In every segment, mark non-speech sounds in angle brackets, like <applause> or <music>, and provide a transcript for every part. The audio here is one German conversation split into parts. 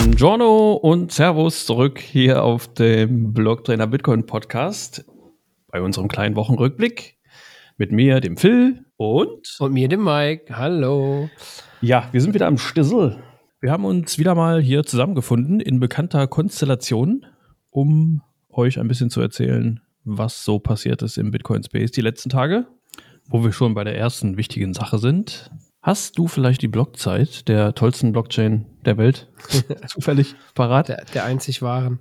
Buongiorno und Servus zurück hier auf dem Blogtrainer Bitcoin Podcast bei unserem kleinen Wochenrückblick mit mir, dem Phil und und mir, dem Mike. Hallo. Ja, wir sind wieder am Stissel. Wir haben uns wieder mal hier zusammengefunden in bekannter Konstellation, um euch ein bisschen zu erzählen, was so passiert ist im Bitcoin Space die letzten Tage, wo wir schon bei der ersten wichtigen Sache sind. Hast du vielleicht die Blockzeit der tollsten Blockchain der Welt <laughs> zufällig parat? Der, der einzig wahren.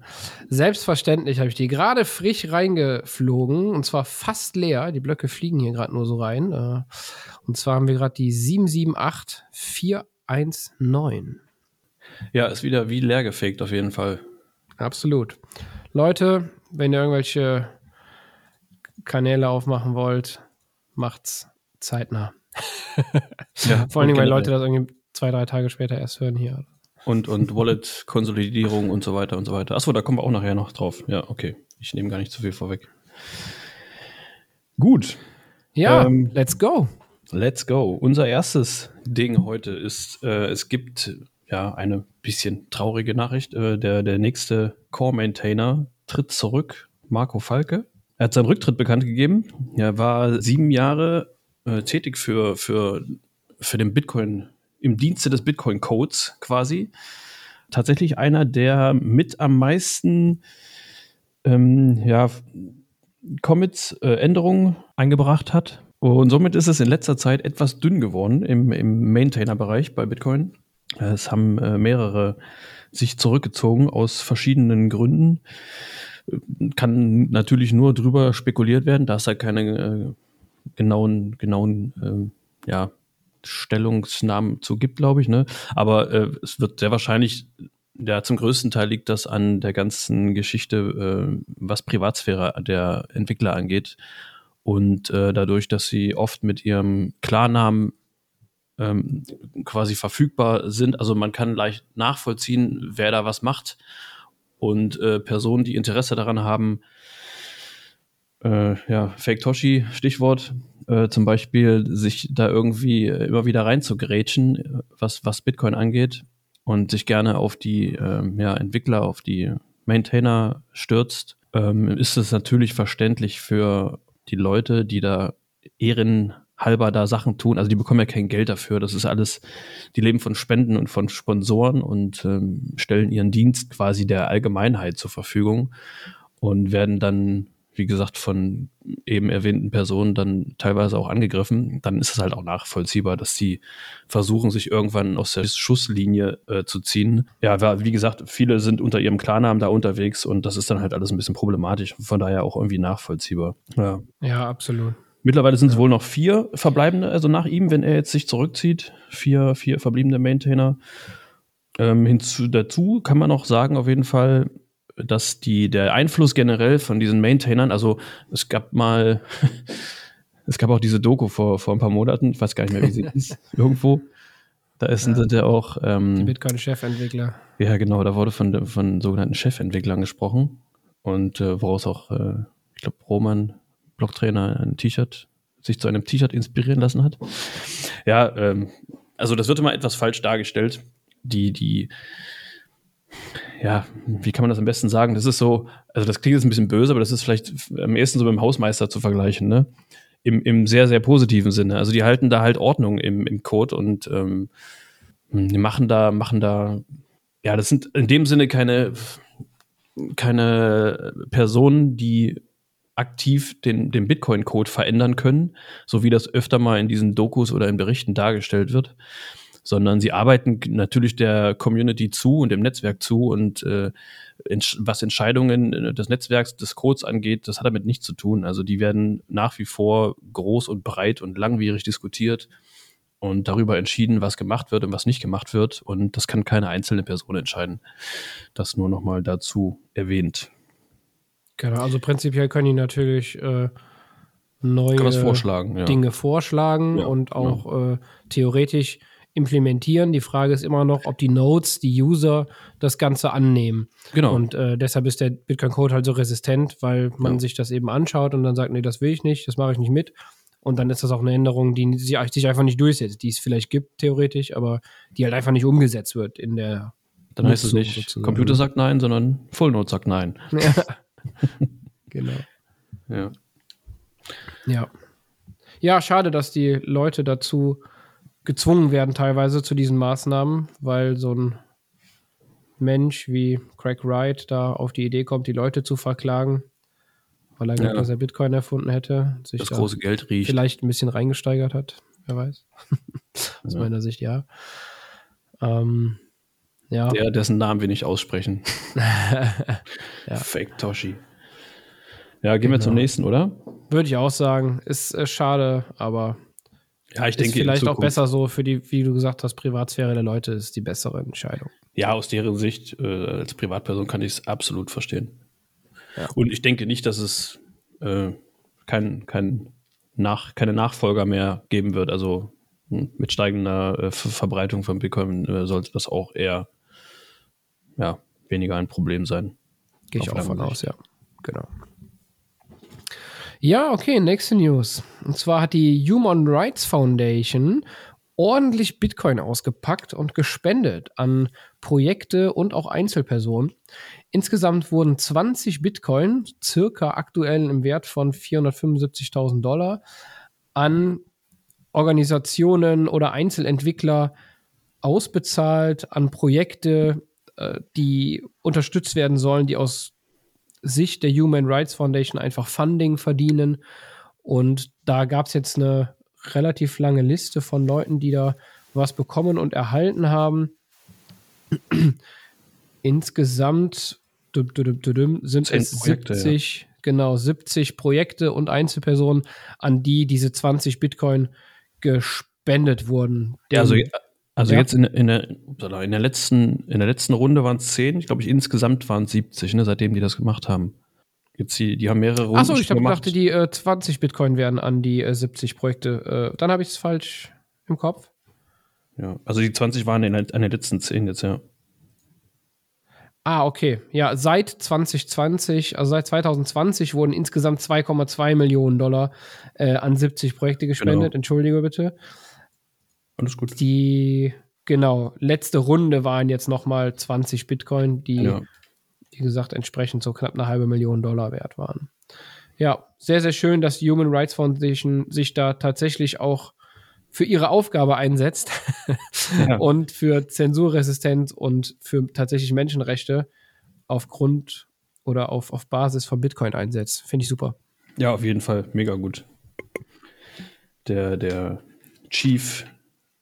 Selbstverständlich habe ich die gerade frisch reingeflogen und zwar fast leer. Die Blöcke fliegen hier gerade nur so rein. Äh, und zwar haben wir gerade die 778419. Ja, ist wieder wie leer gefegt auf jeden Fall. Absolut. Leute, wenn ihr irgendwelche Kanäle aufmachen wollt, macht's zeitnah. Ja, <laughs> Vor allen Dingen, weil Leute das irgendwie zwei, drei Tage später erst hören hier. Und, und Wallet-Konsolidierung und so weiter und so weiter. Achso, da kommen wir auch nachher noch drauf. Ja, okay. Ich nehme gar nicht zu viel vorweg. Gut. Ja, ähm, let's go. Let's go. Unser erstes Ding heute ist, äh, es gibt ja eine bisschen traurige Nachricht. Äh, der, der nächste Core-Maintainer tritt zurück, Marco Falke. Er hat seinen Rücktritt bekannt gegeben. Er war sieben Jahre äh, tätig für, für, für den Bitcoin, im Dienste des Bitcoin-Codes quasi. Tatsächlich einer, der mit am meisten ähm, ja, Commits, äh, Änderungen eingebracht hat. Und somit ist es in letzter Zeit etwas dünn geworden im, im Maintainer-Bereich bei Bitcoin. Es haben äh, mehrere sich zurückgezogen aus verschiedenen Gründen. Kann natürlich nur drüber spekuliert werden, da es halt keine äh, genauen, genauen äh, ja, Stellungsnamen zu gibt, glaube ich. Ne? Aber äh, es wird sehr wahrscheinlich, ja, zum größten Teil liegt das an der ganzen Geschichte, äh, was Privatsphäre der Entwickler angeht. Und äh, dadurch, dass sie oft mit ihrem Klarnamen ähm, quasi verfügbar sind, also man kann leicht nachvollziehen, wer da was macht. Und äh, Personen, die Interesse daran haben, äh, ja, Fake Toshi, Stichwort, äh, zum Beispiel sich da irgendwie immer wieder reinzugrätschen, was, was Bitcoin angeht und sich gerne auf die ähm, ja, Entwickler, auf die Maintainer stürzt, ähm, ist es natürlich verständlich für die Leute, die da ehrenhalber da Sachen tun. Also die bekommen ja kein Geld dafür. Das ist alles, die leben von Spenden und von Sponsoren und ähm, stellen ihren Dienst quasi der Allgemeinheit zur Verfügung und werden dann wie gesagt, von eben erwähnten Personen dann teilweise auch angegriffen, dann ist es halt auch nachvollziehbar, dass sie versuchen, sich irgendwann aus der Schusslinie äh, zu ziehen. Ja, wie gesagt, viele sind unter ihrem Klarnamen da unterwegs und das ist dann halt alles ein bisschen problematisch. Von daher auch irgendwie nachvollziehbar. Ja, ja absolut. Mittlerweile sind es ja. wohl noch vier verbleibende, also nach ihm, wenn er jetzt sich zurückzieht, vier, vier verbliebene Maintainer. Ähm, hinzu, dazu kann man noch sagen, auf jeden Fall, dass die, der Einfluss generell von diesen Maintainern, also es gab mal, <laughs> es gab auch diese Doku vor, vor ein paar Monaten, ich weiß gar nicht mehr, wie sie <laughs> ist, irgendwo. Da ist, ja. sind ja auch. Ähm, die Bitcoin-Chefentwickler. Ja, genau, da wurde von, von sogenannten Chefentwicklern gesprochen. Und äh, woraus auch, äh, ich glaube, Roman, Blocktrainer, ein T-Shirt, sich zu einem T-Shirt inspirieren lassen hat. Ja, ähm, also das wird immer etwas falsch dargestellt. Die, die, ja, wie kann man das am besten sagen? Das ist so, also das klingt jetzt ein bisschen böse, aber das ist vielleicht am ehesten so mit dem Hausmeister zu vergleichen, ne? Im, im sehr, sehr positiven Sinne. Also die halten da halt Ordnung im, im Code und ähm, die machen da, machen da, ja, das sind in dem Sinne keine, keine Personen, die aktiv den, den Bitcoin-Code verändern können, so wie das öfter mal in diesen Dokus oder in Berichten dargestellt wird, sondern sie arbeiten natürlich der Community zu und dem Netzwerk zu und äh, was Entscheidungen äh, des Netzwerks, des Codes angeht, das hat damit nichts zu tun. Also die werden nach wie vor groß und breit und langwierig diskutiert und darüber entschieden, was gemacht wird und was nicht gemacht wird. Und das kann keine einzelne Person entscheiden. Das nur nochmal dazu erwähnt. Genau, also prinzipiell können die natürlich äh, neue vorschlagen, ja. Dinge vorschlagen ja, und auch genau. äh, theoretisch implementieren. Die Frage ist immer noch, ob die Nodes, die User, das Ganze annehmen. Genau. Und äh, deshalb ist der Bitcoin-Code halt so resistent, weil man ja. sich das eben anschaut und dann sagt, nee, das will ich nicht, das mache ich nicht mit. Und dann ist das auch eine Änderung, die sich einfach nicht durchsetzt, die es vielleicht gibt, theoretisch, aber die halt einfach nicht umgesetzt wird in der Dann heißt es nicht, sozusagen. Computer sagt nein, sondern Full Note sagt nein. <laughs> Ja. <laughs> genau. Ja. Ja. Ja, schade, dass die Leute dazu gezwungen werden, teilweise zu diesen Maßnahmen, weil so ein Mensch wie Craig Wright da auf die Idee kommt, die Leute zu verklagen, weil er glaubt, ja. dass er Bitcoin erfunden hätte. Sich das große Geld riecht. Vielleicht ein bisschen reingesteigert hat, wer weiß. <laughs> Aus ja. meiner Sicht, ja. Ähm, ja. Der, dessen Namen wir nicht aussprechen. <laughs> ja. Fake Toshi. Ja, gehen genau. wir zum genau. nächsten, oder? Würde ich auch sagen. Ist äh, schade, aber ja, ich denke, vielleicht auch besser so für die, wie du gesagt hast, Privatsphäre der Leute ist die bessere Entscheidung. Ja, aus deren Sicht äh, als Privatperson kann ich es absolut verstehen. Ja. Und ich denke nicht, dass es äh, kein, kein nach, keine Nachfolger mehr geben wird. Also hm, mit steigender äh, Verbreitung von Bitcoin äh, sollte das auch eher ja, weniger ein Problem sein. Gehe ich auch von aus, ja. Genau. Ja, okay, nächste News. Und zwar hat die Human Rights Foundation ordentlich Bitcoin ausgepackt und gespendet an Projekte und auch Einzelpersonen. Insgesamt wurden 20 Bitcoin, circa aktuell im Wert von 475.000 Dollar, an Organisationen oder Einzelentwickler ausbezahlt, an Projekte, äh, die unterstützt werden sollen, die aus Sicht der Human Rights Foundation einfach Funding verdienen. Und da gab es jetzt eine relativ lange Liste von Leuten, die da was bekommen und erhalten haben. Insgesamt sind es Projekte, 70, ja. genau, 70 Projekte und Einzelpersonen, an die diese 20 Bitcoin gespendet wurden. Also also ja. jetzt in, in, der, in, der letzten, in der letzten Runde waren es 10, ich glaube, insgesamt waren es 70, ne, seitdem die das gemacht haben. Jetzt die, die haben mehrere Runden Achso, ich hab, dachte, die äh, 20 Bitcoin wären an die äh, 70 Projekte. Äh, dann habe ich es falsch im Kopf. Ja, also die 20 waren in, an den letzten 10 jetzt, ja. Ah, okay. Ja, seit 2020, also seit 2020 wurden insgesamt 2,2 Millionen Dollar äh, an 70 Projekte gespendet. Genau. Entschuldige bitte. Alles gut. Die, genau, letzte Runde waren jetzt nochmal 20 Bitcoin, die, ja. wie gesagt, entsprechend so knapp eine halbe Million Dollar wert waren. Ja, sehr, sehr schön, dass die Human Rights Foundation sich da tatsächlich auch für ihre Aufgabe einsetzt <laughs> ja. und für Zensurresistenz und für tatsächlich Menschenrechte aufgrund oder auf, auf Basis von Bitcoin einsetzt. Finde ich super. Ja, auf jeden Fall. Mega gut. Der, der Chief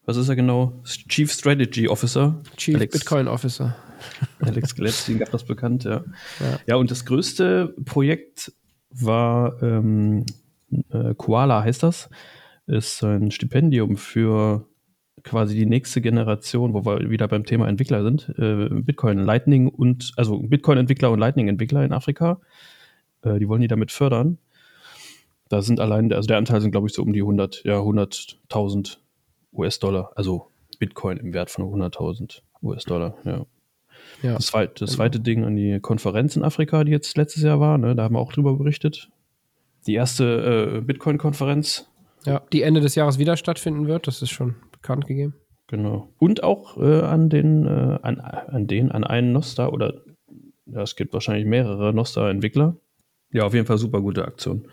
was ist er genau? Chief Strategy Officer. Chief Alex, Bitcoin Officer. <laughs> Alex Gladstein gab das bekannt, ja. ja. ja. und das größte Projekt war ähm, äh, Koala heißt das. Ist ein Stipendium für quasi die nächste Generation, wo wir wieder beim Thema Entwickler sind. Äh, Bitcoin Lightning und, also Bitcoin-Entwickler und Lightning-Entwickler in Afrika. Äh, die wollen die damit fördern. Da sind allein, also der Anteil sind, glaube ich, so um die 100, ja, 100.000 US-Dollar, also Bitcoin im Wert von 100.000 US-Dollar, ja. ja. Das, zweite, das genau. zweite Ding an die Konferenz in Afrika, die jetzt letztes Jahr war, ne, da haben wir auch drüber berichtet. Die erste äh, Bitcoin-Konferenz. Ja, die Ende des Jahres wieder stattfinden wird, das ist schon bekannt gegeben. Genau. Und auch äh, an den, äh, an, an den, an einen Nostar oder ja, es gibt wahrscheinlich mehrere Nostar-Entwickler. Ja, auf jeden Fall super gute Aktion.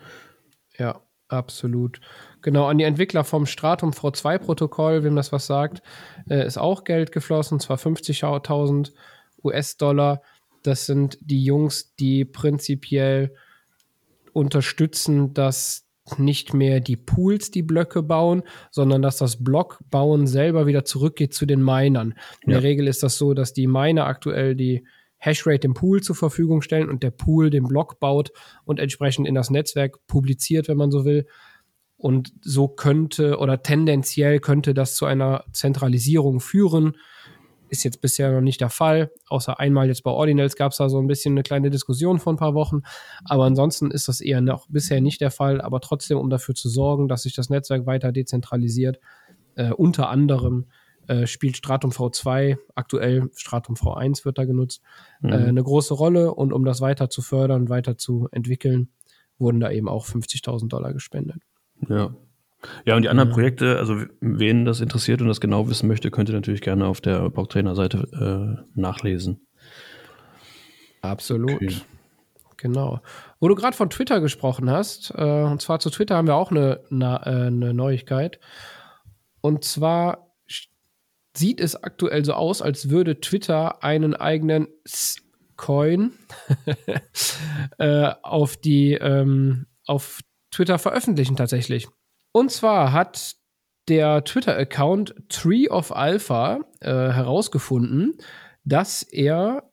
Ja, absolut. Genau, an die Entwickler vom Stratum V2-Protokoll, wem das was sagt, äh, ist auch Geld geflossen, zwar 50.000 US-Dollar. Das sind die Jungs, die prinzipiell unterstützen, dass nicht mehr die Pools die Blöcke bauen, sondern dass das Blockbauen selber wieder zurückgeht zu den Minern. In ja. der Regel ist das so, dass die Miner aktuell die Hashrate dem Pool zur Verfügung stellen und der Pool den Block baut und entsprechend in das Netzwerk publiziert, wenn man so will. Und so könnte oder tendenziell könnte das zu einer Zentralisierung führen. Ist jetzt bisher noch nicht der Fall. Außer einmal jetzt bei Ordinals gab es da so ein bisschen eine kleine Diskussion vor ein paar Wochen. Aber ansonsten ist das eher noch bisher nicht der Fall. Aber trotzdem, um dafür zu sorgen, dass sich das Netzwerk weiter dezentralisiert, äh, unter anderem äh, spielt Stratum V2, aktuell Stratum V1 wird da genutzt, mhm. äh, eine große Rolle. Und um das weiter zu fördern, weiter zu entwickeln, wurden da eben auch 50.000 Dollar gespendet. Ja. Ja, und die anderen mhm. Projekte, also wen das interessiert und das genau wissen möchte, könnt ihr natürlich gerne auf der Blocktrainer-Seite äh, nachlesen. Absolut. Okay. Genau. Wo du gerade von Twitter gesprochen hast, äh, und zwar zu Twitter haben wir auch eine, eine, äh, eine Neuigkeit. Und zwar sieht es aktuell so aus, als würde Twitter einen eigenen Coin <laughs> äh, auf die ähm, auf Twitter veröffentlichen tatsächlich. Und zwar hat der Twitter-Account Tree of Alpha äh, herausgefunden, dass er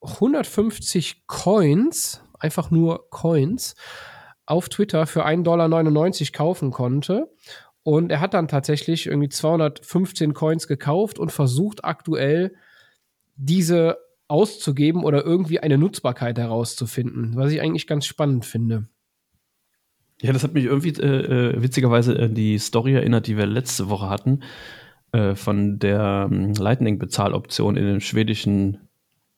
150 Coins, einfach nur Coins, auf Twitter für 1,99 Dollar kaufen konnte. Und er hat dann tatsächlich irgendwie 215 Coins gekauft und versucht aktuell diese auszugeben oder irgendwie eine Nutzbarkeit herauszufinden, was ich eigentlich ganz spannend finde. Ja, das hat mich irgendwie äh, äh witzigerweise an die Story erinnert, die wir letzte Woche hatten, äh, von der ähm, Lightning-Bezahloption in dem schwedischen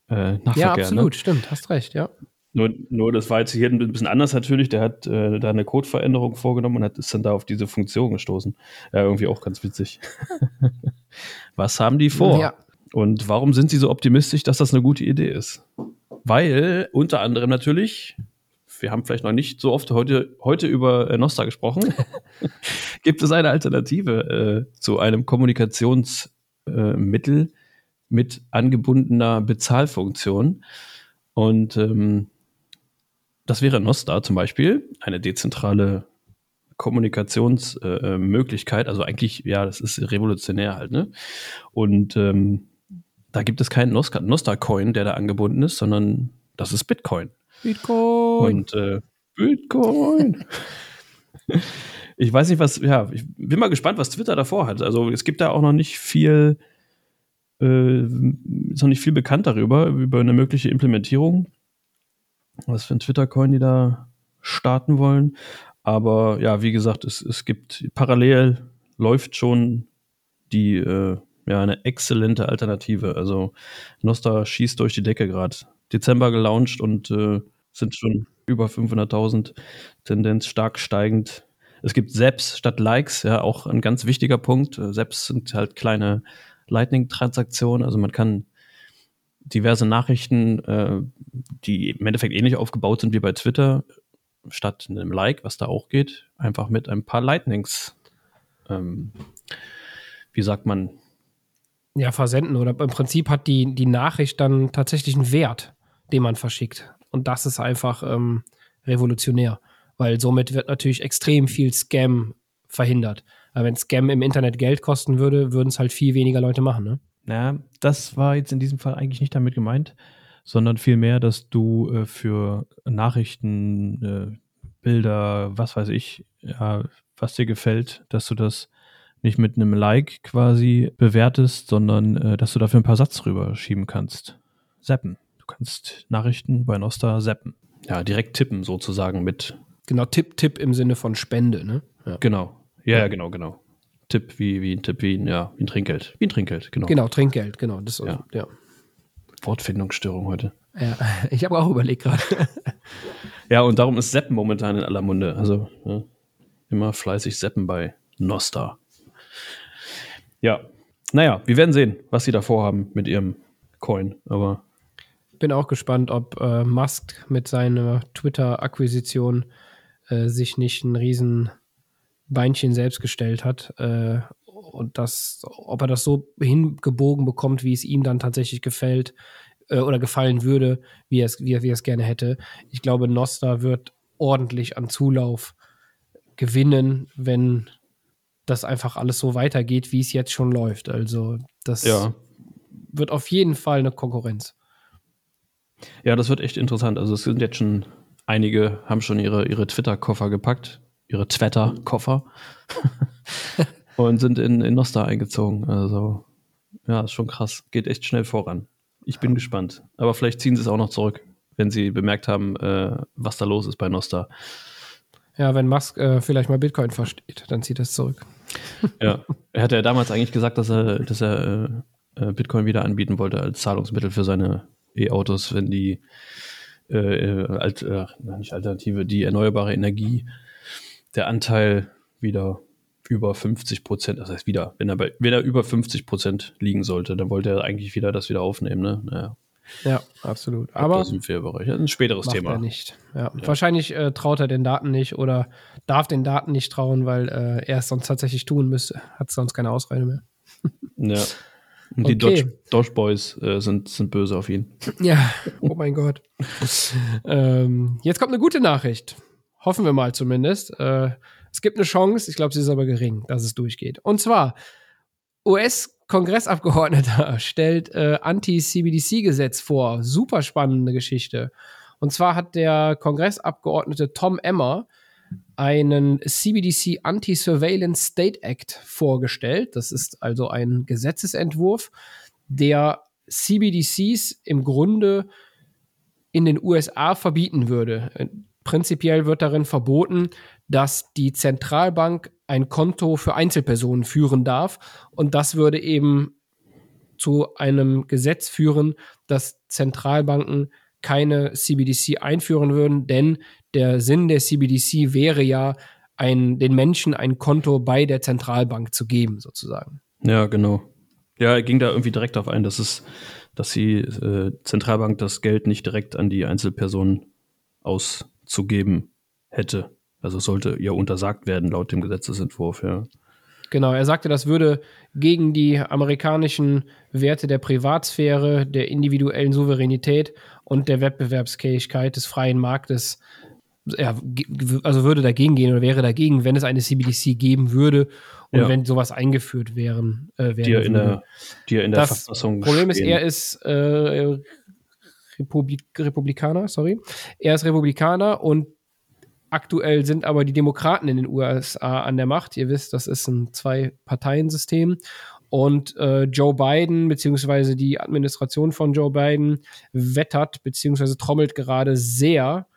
äh, Nahverkehr. Ja, ne? absolut, ne? stimmt, hast recht, ja. Nur, nur das war jetzt hier ein bisschen anders natürlich. Der hat äh, da eine Codeveränderung vorgenommen und hat, ist dann da auf diese Funktion gestoßen. Ja, irgendwie auch ganz witzig. <laughs> Was haben die vor? Ja. Und warum sind sie so optimistisch, dass das eine gute Idee ist? Weil unter anderem natürlich, wir haben vielleicht noch nicht so oft heute, heute über äh, Nostra gesprochen, <laughs> gibt es eine Alternative äh, zu einem Kommunikationsmittel äh, mit angebundener Bezahlfunktion. Und ähm, das wäre Nostra zum Beispiel, eine dezentrale Kommunikationsmöglichkeit. Äh, also eigentlich, ja, das ist revolutionär halt, ne? Und ähm, da gibt es keinen Nostra-Coin, der da angebunden ist, sondern das ist Bitcoin. Bitcoin. Und äh, Bitcoin. <laughs> ich weiß nicht, was, ja, ich bin mal gespannt, was Twitter davor hat. Also es gibt da auch noch nicht viel, äh, ist noch nicht viel bekannt darüber, über eine mögliche Implementierung. Was für ein Twitter-Coin die da starten wollen. Aber ja, wie gesagt, es, es gibt parallel läuft schon die äh, ja, eine exzellente Alternative. Also Nostra schießt durch die Decke gerade. Dezember gelauncht und äh, sind schon über 500.000, Tendenz stark steigend. Es gibt Zaps statt Likes, ja, auch ein ganz wichtiger Punkt. Zaps sind halt kleine Lightning-Transaktionen, also man kann diverse Nachrichten, äh, die im Endeffekt ähnlich aufgebaut sind wie bei Twitter, statt einem Like, was da auch geht, einfach mit ein paar Lightnings, ähm, wie sagt man, ja, versenden oder im Prinzip hat die, die Nachricht dann tatsächlich einen Wert, den man verschickt. Und das ist einfach ähm, revolutionär, weil somit wird natürlich extrem viel Scam verhindert. Aber wenn Scam im Internet Geld kosten würde, würden es halt viel weniger Leute machen, ne? Ja, das war jetzt in diesem Fall eigentlich nicht damit gemeint, sondern vielmehr, dass du äh, für Nachrichten, äh, Bilder, was weiß ich, ja, was dir gefällt, dass du das nicht mit einem Like quasi bewertest, sondern äh, dass du dafür ein paar Satz rüber schieben kannst. Zappen. Du kannst Nachrichten bei Nostra zappen. Ja, direkt tippen sozusagen mit. Genau, Tipp, Tipp im Sinne von Spende, ne? Ja. Genau. Ja, ja, genau, genau. Tipp wie, wie ein Tipp, wie ein, ja, wie ein Trinkgeld. Wie ein Trinkgeld, genau. Genau, Trinkgeld, genau. Das, ja. ja. Wortfindungsstörung heute. Ja, <laughs> ich habe auch überlegt gerade. ja, und darum ist Seppen momentan in aller Munde. Also ja, immer fleißig Seppen bei Nostra. Ja, naja, wir werden sehen, was sie da vorhaben mit ihrem Coin. Aber bin auch gespannt, ob äh, Musk mit seiner Twitter-Akquisition äh, sich nicht ein riesen Beinchen selbst gestellt hat äh, und das, ob er das so hingebogen bekommt, wie es ihm dann tatsächlich gefällt äh, oder gefallen würde, wie er es wie er, wie er es gerne hätte. Ich glaube, Nostra wird ordentlich an Zulauf gewinnen, wenn das einfach alles so weitergeht, wie es jetzt schon läuft. Also das ja. wird auf jeden Fall eine Konkurrenz. Ja, das wird echt interessant. Also es sind jetzt schon einige, haben schon ihre, ihre Twitter-Koffer gepackt, ihre Twitter-Koffer <laughs> und sind in, in Nostar eingezogen. Also ja, ist schon krass. Geht echt schnell voran. Ich bin gespannt. Aber vielleicht ziehen sie es auch noch zurück, wenn sie bemerkt haben, äh, was da los ist bei Nostar. Ja, wenn Musk äh, vielleicht mal Bitcoin versteht, dann zieht er es zurück. <laughs> Ja, er hatte ja damals eigentlich gesagt, dass er, dass er äh, äh, Bitcoin wieder anbieten wollte als Zahlungsmittel für seine E-Autos, wenn die äh, äh alt, nicht Alternative, die erneuerbare Energie, der Anteil wieder über 50 Prozent, das heißt wieder, wenn er, bei, wenn er über 50 Prozent liegen sollte, dann wollte er eigentlich wieder das wieder aufnehmen. Ne? Naja. Ja, absolut. Aber das ist ein, Bereich. ein späteres Thema. Er nicht. Ja. ja. Wahrscheinlich äh, traut er den Daten nicht oder darf den Daten nicht trauen, weil äh, er es sonst tatsächlich tun müsste. Hat sonst keine Ausrede mehr. ja. <laughs> Und die. Dodge, Dodge Boys äh, sind, sind böse auf ihn. Ja, oh mein Gott. <laughs> ähm, jetzt kommt eine gute Nachricht. Hoffen wir mal zumindest. Äh, es gibt eine Chance, ich glaube, sie ist aber gering, dass es durchgeht. Und zwar, US-Kongressabgeordneter <laughs> stellt äh, Anti-CBDC-Gesetz vor. Super spannende Geschichte. Und zwar hat der Kongressabgeordnete Tom Emmer einen CBDC Anti-Surveillance State Act vorgestellt. Das ist also ein Gesetzesentwurf, der CBDCs im Grunde in den USA verbieten würde. Prinzipiell wird darin verboten, dass die Zentralbank ein Konto für Einzelpersonen führen darf. Und das würde eben zu einem Gesetz führen, dass Zentralbanken keine CBDC einführen würden, denn der Sinn der CBDC wäre ja, ein, den Menschen ein Konto bei der Zentralbank zu geben, sozusagen. Ja, genau. Ja, er ging da irgendwie direkt darauf ein, dass es, dass die äh, Zentralbank das Geld nicht direkt an die Einzelpersonen auszugeben hätte. Also sollte ihr untersagt werden laut dem Gesetzesentwurf, ja. Genau, er sagte, das würde gegen die amerikanischen Werte der Privatsphäre, der individuellen Souveränität und der Wettbewerbsfähigkeit des freien Marktes, ja, also würde dagegen gehen oder wäre dagegen, wenn es eine CBDC geben würde und ja. wenn sowas eingeführt wären, äh, die ja in der, die ja in der das Verfassung Problem stehen. ist, er ist äh, Republik Republikaner, sorry. Er ist Republikaner und Aktuell sind aber die Demokraten in den USA an der Macht. Ihr wisst, das ist ein Zwei-Parteien-System. Und äh, Joe Biden, beziehungsweise die Administration von Joe Biden, wettert, beziehungsweise trommelt gerade sehr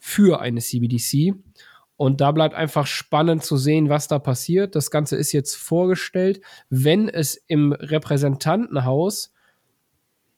für eine CBDC. Und da bleibt einfach spannend zu sehen, was da passiert. Das Ganze ist jetzt vorgestellt. Wenn es im Repräsentantenhaus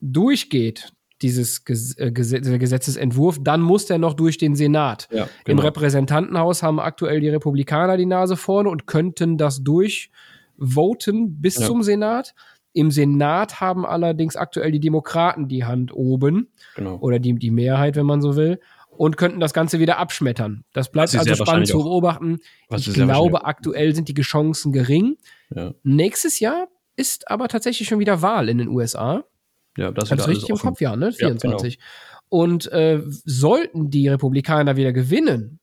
durchgeht, dieses äh, Gesetzesentwurf, dann muss der noch durch den Senat. Ja, genau. Im Repräsentantenhaus haben aktuell die Republikaner die Nase vorne und könnten das durchvoten bis ja. zum Senat. Im Senat haben allerdings aktuell die Demokraten die Hand oben. Genau. Oder die, die Mehrheit, wenn man so will. Und könnten das Ganze wieder abschmettern. Das bleibt also spannend zu beobachten. ich glaube, aktuell sind die Chancen gering. Ja. Nächstes Jahr ist aber tatsächlich schon wieder Wahl in den USA. Ja, das ist richtig im Kopf, ja, ne? 24. Ja, genau. Und äh, sollten die Republikaner wieder gewinnen,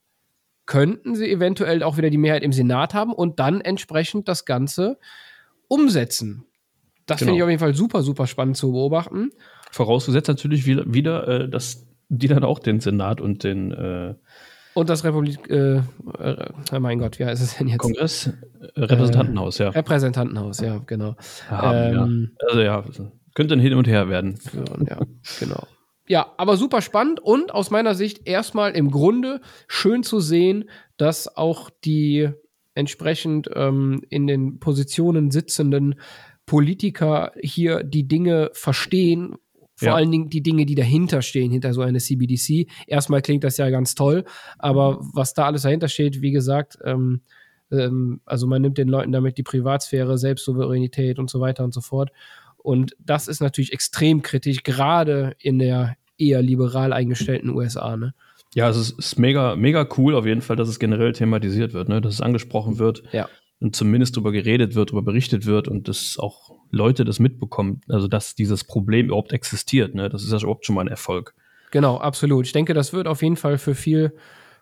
könnten sie eventuell auch wieder die Mehrheit im Senat haben und dann entsprechend das Ganze umsetzen. Das genau. finde ich auf jeden Fall super, super spannend zu beobachten. Vorausgesetzt natürlich wieder, wieder äh, dass die dann auch den Senat und den äh und das Republik, äh, äh, mein Gott, wie heißt es denn jetzt? Kongress, äh, Repräsentantenhaus, ja. Repräsentantenhaus, ja, genau. Haben, ähm, ja. Also ja, könnte ein Hin und Her werden. Ja, genau. Ja, aber super spannend und aus meiner Sicht erstmal im Grunde schön zu sehen, dass auch die entsprechend ähm, in den Positionen sitzenden Politiker hier die Dinge verstehen, vor ja. allen Dingen die Dinge, die dahinter stehen, hinter so einer CBDC. Erstmal klingt das ja ganz toll, aber was da alles dahinter steht, wie gesagt, ähm, ähm, also man nimmt den Leuten damit die Privatsphäre, Selbstsouveränität und so weiter und so fort. Und das ist natürlich extrem kritisch, gerade in der eher liberal eingestellten USA. Ne? Ja, es ist, ist, mega, mega cool auf jeden Fall, dass es generell thematisiert wird, ne? dass es angesprochen wird ja. und zumindest darüber geredet wird, darüber berichtet wird und dass auch Leute das mitbekommen, also dass dieses Problem überhaupt existiert. Ne? Das ist ja überhaupt schon mal ein Erfolg. Genau, absolut. Ich denke, das wird auf jeden Fall für viel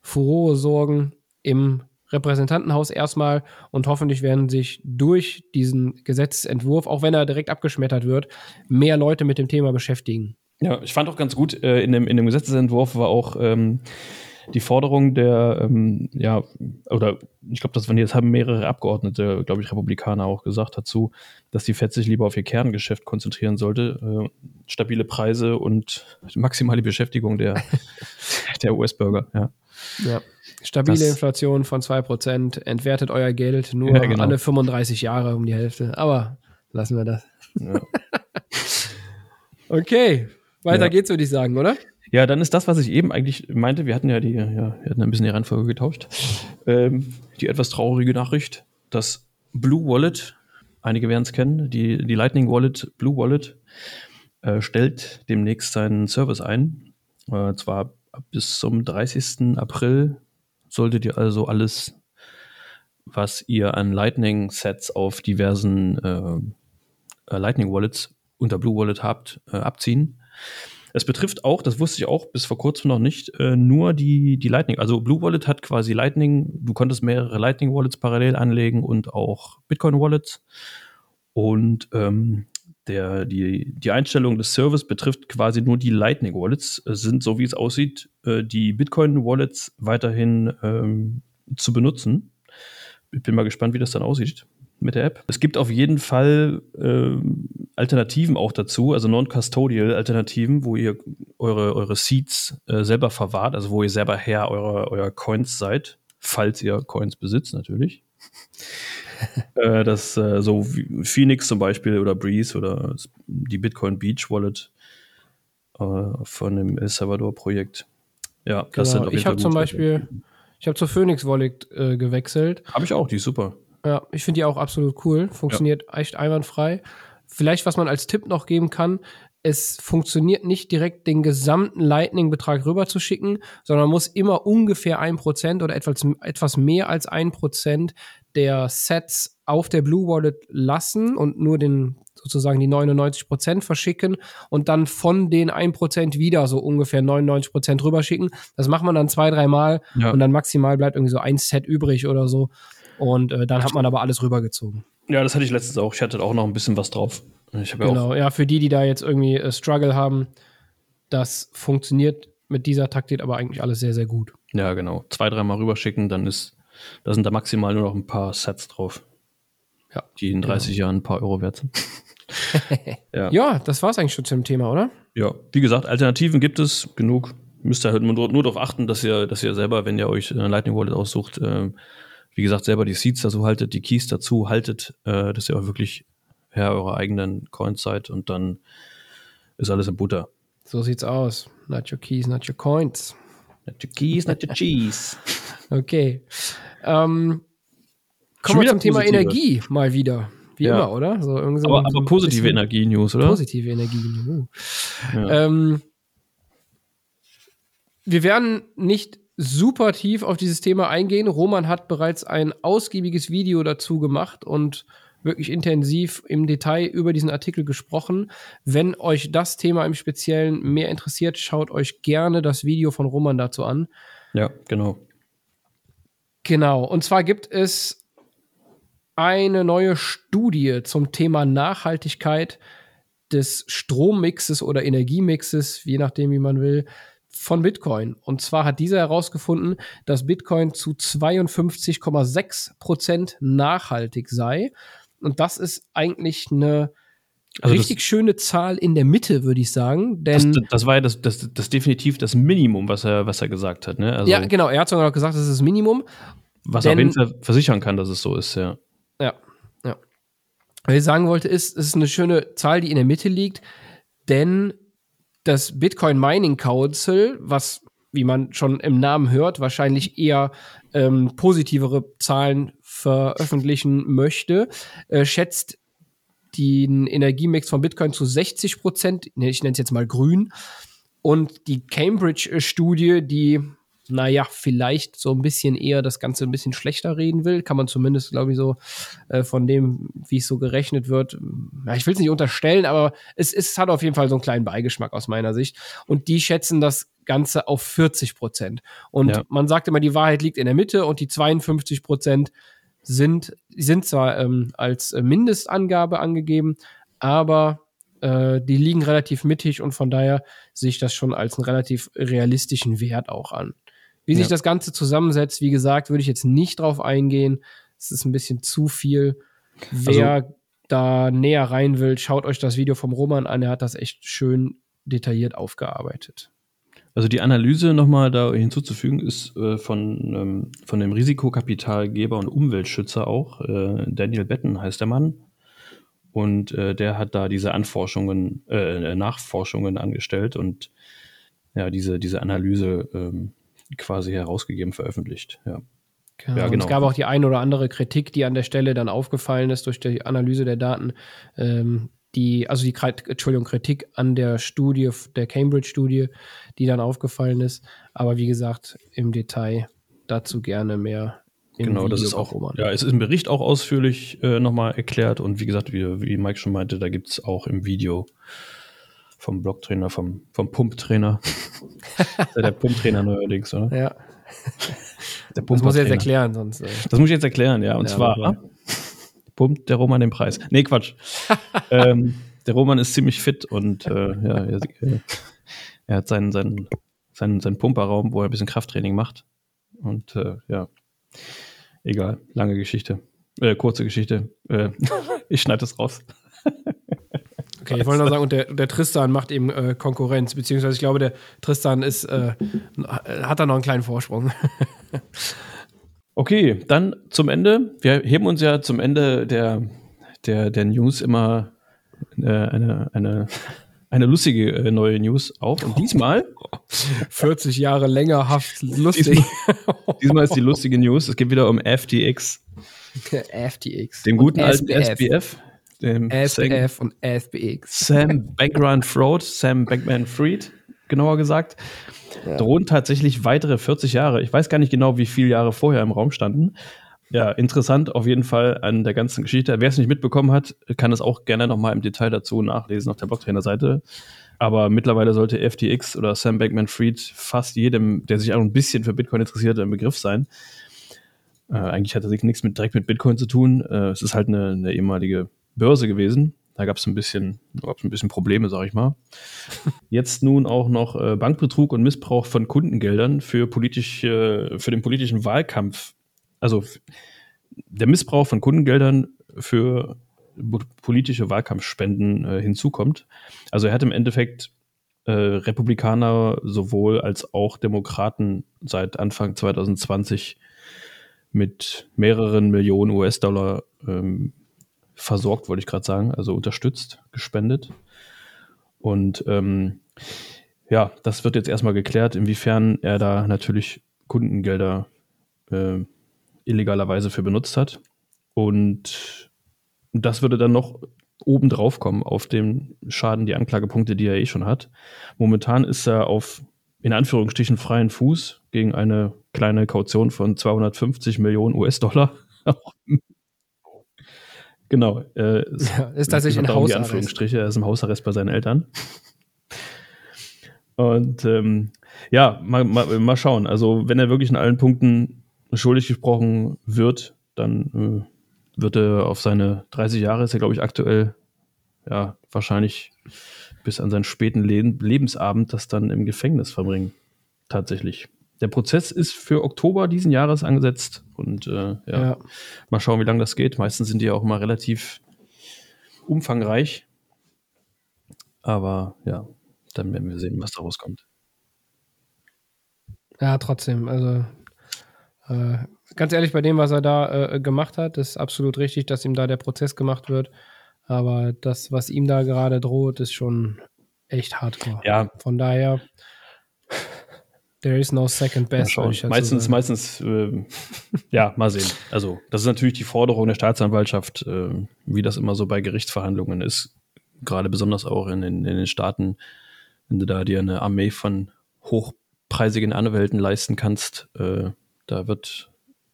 Furore sorgen im Repräsentantenhaus erstmal und hoffentlich werden sich durch diesen Gesetzentwurf, auch wenn er direkt abgeschmettert wird, mehr Leute mit dem Thema beschäftigen. Ja, ich fand auch ganz gut, äh, in, dem, in dem Gesetzentwurf war auch ähm, die Forderung der, ähm, ja, oder ich glaube, das waren jetzt haben mehrere Abgeordnete, glaube ich, Republikaner auch gesagt dazu, dass die FED sich lieber auf ihr Kerngeschäft konzentrieren sollte. Äh, stabile Preise und maximale Beschäftigung der, <laughs> der US-Bürger, ja. Ja. Stabile das, Inflation von 2%, entwertet euer Geld nur ja, genau. alle 35 Jahre um die Hälfte. Aber lassen wir das. Ja. <laughs> okay, weiter ja. geht's, würde ich sagen, oder? Ja, dann ist das, was ich eben eigentlich meinte, wir hatten ja die, ja, wir hatten ein bisschen die Reihenfolge getauscht. Ähm, die etwas traurige Nachricht. das Blue Wallet, einige werden es kennen, die, die Lightning Wallet, Blue Wallet, äh, stellt demnächst seinen Service ein. Äh, zwar bis zum 30. April solltet ihr also alles, was ihr an Lightning-Sets auf diversen äh, äh Lightning Wallets unter Blue Wallet habt, äh, abziehen. Es betrifft auch, das wusste ich auch bis vor kurzem noch nicht, äh, nur die, die Lightning. Also Blue Wallet hat quasi Lightning, du konntest mehrere Lightning Wallets parallel anlegen und auch Bitcoin Wallets. Und ähm, der, die, die Einstellung des Service betrifft quasi nur die Lightning Wallets, es sind, so wie es aussieht, äh, die Bitcoin Wallets weiterhin ähm, zu benutzen. Ich bin mal gespannt, wie das dann aussieht mit der App. Es gibt auf jeden Fall äh, Alternativen auch dazu, also non-custodial Alternativen, wo ihr eure, eure Seeds äh, selber verwahrt, also wo ihr selber Herr eurer, eurer Coins seid, falls ihr Coins besitzt natürlich. <laughs> äh, das äh, so Phoenix zum Beispiel oder Breeze oder die Bitcoin Beach Wallet äh, von dem El Salvador Projekt. Ja, genau. das sind auf jeden Ich habe zum Beispiel, ich habe zur Phoenix Wallet äh, gewechselt. Habe ich auch, die ist super. Ja, ich finde die auch absolut cool. Funktioniert ja. echt einwandfrei. Vielleicht, was man als Tipp noch geben kann, es funktioniert nicht direkt den gesamten Lightning-Betrag rüberzuschicken, sondern man muss immer ungefähr ein Prozent oder etwas, etwas mehr als ein Prozent der Sets auf der Blue Wallet lassen und nur den sozusagen die 99 Prozent verschicken und dann von den 1 Prozent wieder so ungefähr 99 Prozent rüberschicken. Das macht man dann zwei, dreimal ja. und dann maximal bleibt irgendwie so ein Set übrig oder so. Und äh, dann hat man aber alles rübergezogen. Ja, das hatte ich letztens auch. Ich hatte auch noch ein bisschen was drauf. genau, ja, für die, die da jetzt irgendwie äh, Struggle haben, das funktioniert mit dieser Taktik aber eigentlich alles sehr, sehr gut. Ja, genau. Zwei, dreimal rüberschicken, dann ist, da sind da maximal nur noch ein paar Sets drauf. Ja. Die in 30 genau. Jahren ein paar Euro wert sind. <laughs> ja. ja, das war es eigentlich schon zum Thema, oder? Ja, wie gesagt, Alternativen gibt es genug. Müsst ihr halt nur, nur darauf achten, dass ihr, dass ihr selber, wenn ihr euch eine Lightning Wallet aussucht, äh, wie gesagt, selber die Seeds dazu haltet, die Keys dazu haltet, äh, dass ihr auch wirklich Herr eurer eigenen Coins seid und dann ist alles in Butter. So sieht's aus. Not your keys, not your coins. Not your keys, not your cheese. <laughs> okay. Ähm, kommen wir zum Thema Energie mal wieder. Wie ja. immer, oder? So so aber, aber positive Energie-News, oder? Positive Energie-News. Ja. Ähm, wir werden nicht super tief auf dieses Thema eingehen. Roman hat bereits ein ausgiebiges Video dazu gemacht und wirklich intensiv im Detail über diesen Artikel gesprochen. Wenn euch das Thema im Speziellen mehr interessiert, schaut euch gerne das Video von Roman dazu an. Ja, genau. Genau. Und zwar gibt es eine neue Studie zum Thema Nachhaltigkeit des Strommixes oder Energiemixes, je nachdem, wie man will, von Bitcoin. Und zwar hat dieser herausgefunden, dass Bitcoin zu 52,6 Prozent nachhaltig sei. Und das ist eigentlich eine also richtig das, schöne Zahl in der Mitte, würde ich sagen. Denn das, das war ja das, das, das, definitiv das Minimum, was er, was er gesagt hat. Ne? Also, ja, genau. Er hat sogar noch gesagt, das ist das Minimum. Was denn, auf jeden Fall versichern kann, dass es so ist, ja. Was ich sagen wollte, ist, es ist eine schöne Zahl, die in der Mitte liegt, denn das Bitcoin Mining Council, was, wie man schon im Namen hört, wahrscheinlich eher ähm, positivere Zahlen veröffentlichen möchte, äh, schätzt den Energiemix von Bitcoin zu 60 Prozent, ich nenne es jetzt mal grün. Und die Cambridge-Studie, die naja, vielleicht so ein bisschen eher das Ganze ein bisschen schlechter reden will. Kann man zumindest, glaube ich, so äh, von dem, wie es so gerechnet wird. Ja, ich will es nicht unterstellen, aber es, es hat auf jeden Fall so einen kleinen Beigeschmack aus meiner Sicht. Und die schätzen das Ganze auf 40 Prozent. Und ja. man sagt immer, die Wahrheit liegt in der Mitte und die 52 Prozent sind, sind zwar ähm, als Mindestangabe angegeben, aber äh, die liegen relativ mittig und von daher sehe ich das schon als einen relativ realistischen Wert auch an. Wie ja. sich das Ganze zusammensetzt, wie gesagt, würde ich jetzt nicht drauf eingehen. Es ist ein bisschen zu viel. Wer also, da näher rein will, schaut euch das Video vom Roman an. Er hat das echt schön detailliert aufgearbeitet. Also die Analyse nochmal da hinzuzufügen ist äh, von, ähm, von dem Risikokapitalgeber und Umweltschützer auch. Äh, Daniel Betten heißt der Mann. Und äh, der hat da diese Anforschungen, äh, Nachforschungen angestellt und ja, diese, diese Analyse ähm, quasi herausgegeben, veröffentlicht. Ja. Genau. Ja, genau. Es gab auch die ein oder andere Kritik, die an der Stelle dann aufgefallen ist durch die Analyse der Daten. Ähm, die, also die Entschuldigung, Kritik an der Studie, der Cambridge-Studie, die dann aufgefallen ist. Aber wie gesagt, im Detail dazu gerne mehr. Genau, Video das ist auch, Roman. ja, es ist im Bericht auch ausführlich äh, nochmal erklärt und wie gesagt, wie, wie Mike schon meinte, da gibt es auch im Video vom Blocktrainer, vom, vom Pumptrainer. <laughs> der Pumptrainer neuerdings, oder? Ja. Der das muss ich jetzt erklären, sonst. Äh das muss ich jetzt erklären, ja. Und ja, zwar pumpt der Roman den Preis. Nee, Quatsch. <laughs> ähm, der Roman ist ziemlich fit und äh, ja, er, er, hat seinen, seinen, seinen, seinen Pumperraum, wo er ein bisschen Krafttraining macht. Und äh, ja, egal, lange Geschichte. Äh, kurze Geschichte. Äh, <laughs> ich schneide das raus. Okay, ich wollte nur sagen, und der, der Tristan macht eben äh, Konkurrenz, beziehungsweise ich glaube, der Tristan ist, äh, hat da noch einen kleinen Vorsprung. <laughs> okay, dann zum Ende. Wir heben uns ja zum Ende der, der, der News immer äh, eine, eine, eine lustige äh, neue News auf. Und diesmal <laughs> 40 Jahre länger Haft lustig. Diesmal, diesmal, ist die lustige News. Es geht wieder um FTX. <laughs> FTX. Dem guten alten SBF dem SBF und SBX. Sam Bankman Fraud, Sam Bankman Fried, genauer gesagt, ja. drohen tatsächlich weitere 40 Jahre. Ich weiß gar nicht genau, wie viele Jahre vorher im Raum standen. Ja, interessant auf jeden Fall an der ganzen Geschichte. Wer es nicht mitbekommen hat, kann es auch gerne nochmal im Detail dazu nachlesen auf der Blocktrainer-Seite. Aber mittlerweile sollte FTX oder Sam Bankman Fried fast jedem, der sich auch ein bisschen für Bitcoin interessiert, ein Begriff sein. Äh, eigentlich hat er nichts mit, direkt mit Bitcoin zu tun. Äh, es ist halt eine, eine ehemalige Börse gewesen. Da gab es ein bisschen, gab's ein bisschen Probleme, sag ich mal. Jetzt nun auch noch äh, Bankbetrug und Missbrauch von Kundengeldern für, politisch, für den politischen Wahlkampf. Also der Missbrauch von Kundengeldern für politische Wahlkampfspenden äh, hinzukommt. Also er hat im Endeffekt äh, Republikaner sowohl als auch Demokraten seit Anfang 2020 mit mehreren Millionen US-Dollar ähm, versorgt, wollte ich gerade sagen, also unterstützt, gespendet. Und ähm, ja, das wird jetzt erstmal geklärt, inwiefern er da natürlich Kundengelder äh, illegalerweise für benutzt hat. Und das würde dann noch oben drauf kommen auf den Schaden, die Anklagepunkte, die er eh schon hat. Momentan ist er auf in Anführungsstrichen freien Fuß gegen eine kleine Kaution von 250 Millionen US-Dollar. <laughs> Genau. Äh, ja, ist tatsächlich ein Hausarrest. Anführungsstriche, er ist im Hausarrest bei seinen Eltern. <laughs> Und ähm, ja, mal, mal, mal, schauen. Also, wenn er wirklich in allen Punkten schuldig gesprochen wird, dann äh, wird er auf seine 30 Jahre, ist er glaube ich aktuell, ja, wahrscheinlich bis an seinen späten Le Lebensabend das dann im Gefängnis verbringen. Tatsächlich. Der Prozess ist für Oktober diesen Jahres angesetzt und äh, ja, ja, mal schauen, wie lange das geht. Meistens sind die ja auch immer relativ umfangreich. Aber ja, dann werden wir sehen, was daraus kommt. Ja, trotzdem. Also äh, ganz ehrlich, bei dem, was er da äh, gemacht hat, ist absolut richtig, dass ihm da der Prozess gemacht wird. Aber das, was ihm da gerade droht, ist schon echt hardcore. Ja. Von daher There is no second best. meistens, so meistens, äh, <laughs> ja, mal sehen. Also, das ist natürlich die Forderung der Staatsanwaltschaft, äh, wie das immer so bei Gerichtsverhandlungen ist. Gerade besonders auch in, in, in, den Staaten, wenn du da dir eine Armee von hochpreisigen Anwälten leisten kannst, äh, da wird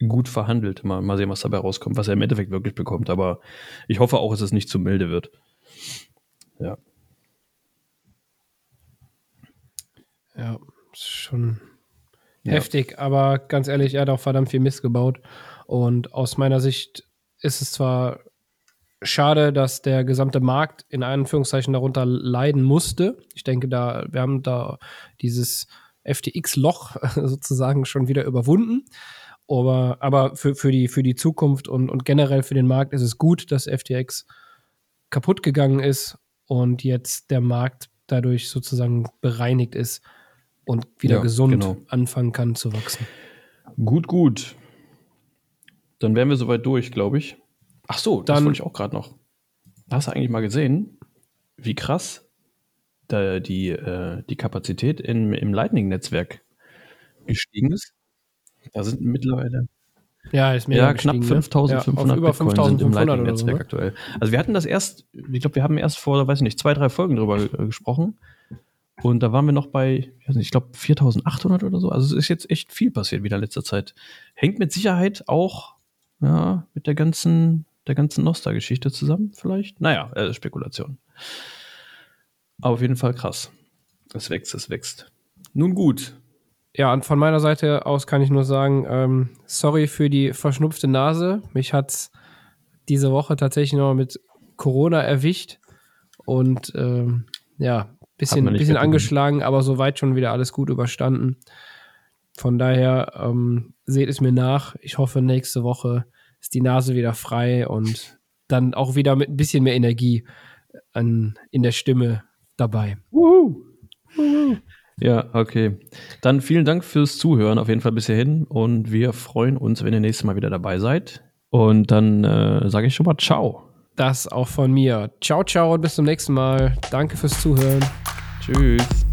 gut verhandelt. Mal, mal sehen, was dabei rauskommt, was er im Endeffekt wirklich bekommt. Aber ich hoffe auch, dass es nicht zu milde wird. Ja. Ja schon ja. heftig, aber ganz ehrlich, er hat auch verdammt viel Mist gebaut. Und aus meiner Sicht ist es zwar schade, dass der gesamte Markt in Anführungszeichen darunter leiden musste. Ich denke, da, wir haben da dieses FTX-Loch <laughs> sozusagen schon wieder überwunden. Aber, aber für, für, die, für die Zukunft und, und generell für den Markt ist es gut, dass FTX kaputt gegangen ist und jetzt der Markt dadurch sozusagen bereinigt ist und wieder ja, gesund genau. anfangen kann zu wachsen. Gut, gut. Dann wären wir soweit durch, glaube ich. Ach so, das wollte ich auch gerade noch. Hast du eigentlich mal gesehen, wie krass da die, äh, die Kapazität in, im Lightning-Netzwerk gestiegen ist? Da sind mittlerweile Ja, ist mega Ja, knapp 5500 ne? ja, über Bitcoin sind im 5500 Lightning-Netzwerk so, aktuell. Also wir hatten das erst, ich glaube, wir haben erst vor, weiß ich nicht, zwei, drei Folgen drüber äh, gesprochen. Und da waren wir noch bei, ich glaube 4800 oder so. Also es ist jetzt echt viel passiert wieder in letzter Zeit. Hängt mit Sicherheit auch ja, mit der ganzen, der ganzen Nostra-Geschichte zusammen, vielleicht. Naja, äh, Spekulation. Aber auf jeden Fall krass. Es wächst, es wächst. Nun gut. Ja, und von meiner Seite aus kann ich nur sagen, ähm, sorry für die verschnupfte Nase. Mich hat's diese Woche tatsächlich noch mit Corona erwischt. Und ähm, ja, bisschen, bisschen angeschlagen, aber soweit schon wieder alles gut überstanden. Von daher ähm, seht es mir nach. Ich hoffe, nächste Woche ist die Nase wieder frei und dann auch wieder mit ein bisschen mehr Energie an, in der Stimme dabei. Ja, okay. Dann vielen Dank fürs Zuhören, auf jeden Fall bis hierhin. Und wir freuen uns, wenn ihr nächstes Mal wieder dabei seid. Und dann äh, sage ich schon mal Ciao. Das auch von mir. Ciao, ciao und bis zum nächsten Mal. Danke fürs Zuhören. Tschüss.